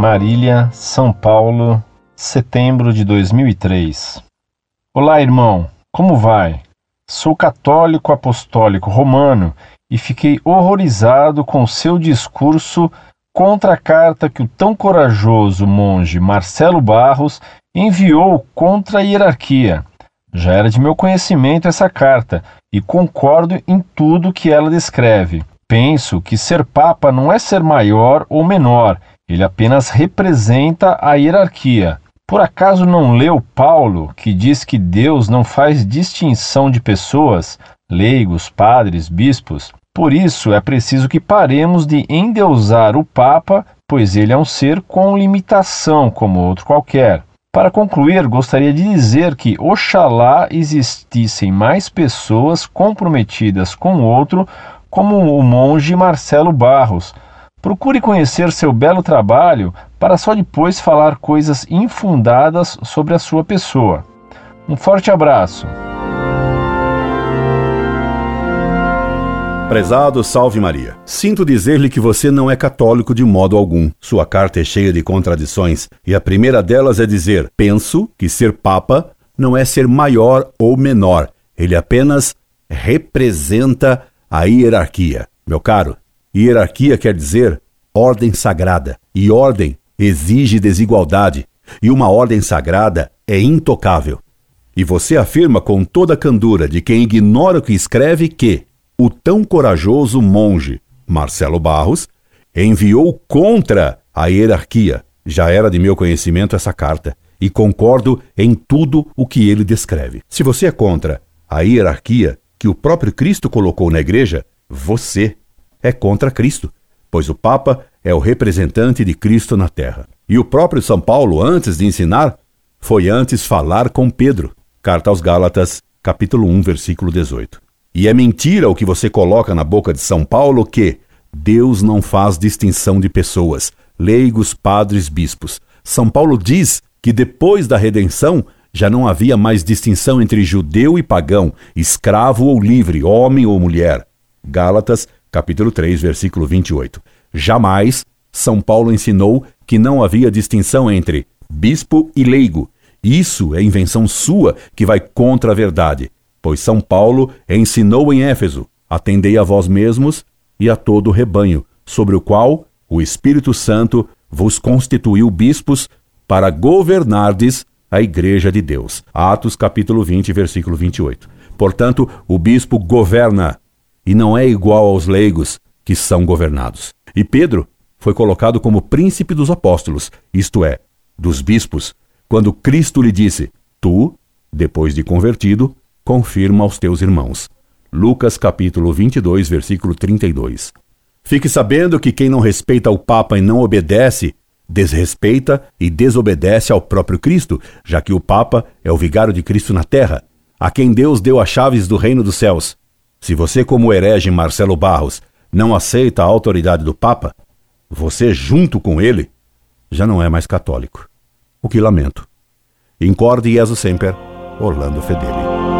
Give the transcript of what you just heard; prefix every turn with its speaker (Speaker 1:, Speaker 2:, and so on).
Speaker 1: Marília, São Paulo, setembro de 2003. Olá, irmão, como vai? Sou católico apostólico romano e fiquei horrorizado com seu discurso contra a carta que o tão corajoso monge Marcelo Barros enviou contra a hierarquia. Já era de meu conhecimento essa carta e concordo em tudo que ela descreve. Penso que ser papa não é ser maior ou menor, ele apenas representa a hierarquia. Por acaso não leu Paulo, que diz que Deus não faz distinção de pessoas, leigos, padres, bispos? Por isso é preciso que paremos de endeusar o Papa, pois ele é um ser com limitação como outro qualquer. Para concluir, gostaria de dizer que oxalá existissem mais pessoas comprometidas com o outro como o monge Marcelo Barros. Procure conhecer seu belo trabalho para só depois falar coisas infundadas sobre a sua pessoa. Um forte abraço.
Speaker 2: Prezado Salve Maria, sinto dizer-lhe que você não é católico de modo algum. Sua carta é cheia de contradições e a primeira delas é dizer: penso que ser Papa não é ser maior ou menor, ele apenas representa a hierarquia. Meu caro, hierarquia quer dizer ordem sagrada, e ordem exige desigualdade, e uma ordem sagrada é intocável. E você afirma com toda a candura de quem ignora o que escreve que o tão corajoso monge Marcelo Barros enviou contra a hierarquia. Já era de meu conhecimento essa carta e concordo em tudo o que ele descreve. Se você é contra a hierarquia, que o próprio Cristo colocou na igreja, você é contra Cristo, pois o Papa é o representante de Cristo na terra. E o próprio São Paulo, antes de ensinar, foi antes falar com Pedro. Carta aos Gálatas, capítulo 1, versículo 18. E é mentira o que você coloca na boca de São Paulo que Deus não faz distinção de pessoas, leigos, padres, bispos. São Paulo diz que depois da redenção já não havia mais distinção entre judeu e pagão, escravo ou livre, homem ou mulher. Gálatas, capítulo 3, versículo 28. Jamais São Paulo ensinou que não havia distinção entre bispo e leigo. Isso é invenção sua que vai contra a verdade, pois São Paulo ensinou em Éfeso: atendei a vós mesmos e a todo o rebanho, sobre o qual o Espírito Santo vos constituiu bispos para governardes a igreja de Deus. Atos capítulo 20, versículo 28. Portanto, o bispo governa e não é igual aos leigos que são governados. E Pedro foi colocado como príncipe dos apóstolos, isto é, dos bispos, quando Cristo lhe disse: Tu, depois de convertido, confirma aos teus irmãos. Lucas capítulo 22, versículo 32. Fique sabendo que quem não respeita o Papa e não obedece desrespeita e desobedece ao próprio Cristo, já que o Papa é o vigário de Cristo na terra, a quem Deus deu as chaves do reino dos céus. Se você, como herege Marcelo Barros, não aceita a autoridade do Papa, você, junto com ele, já não é mais católico. O que lamento. Incorde Jesus Semper, Orlando Fedeli.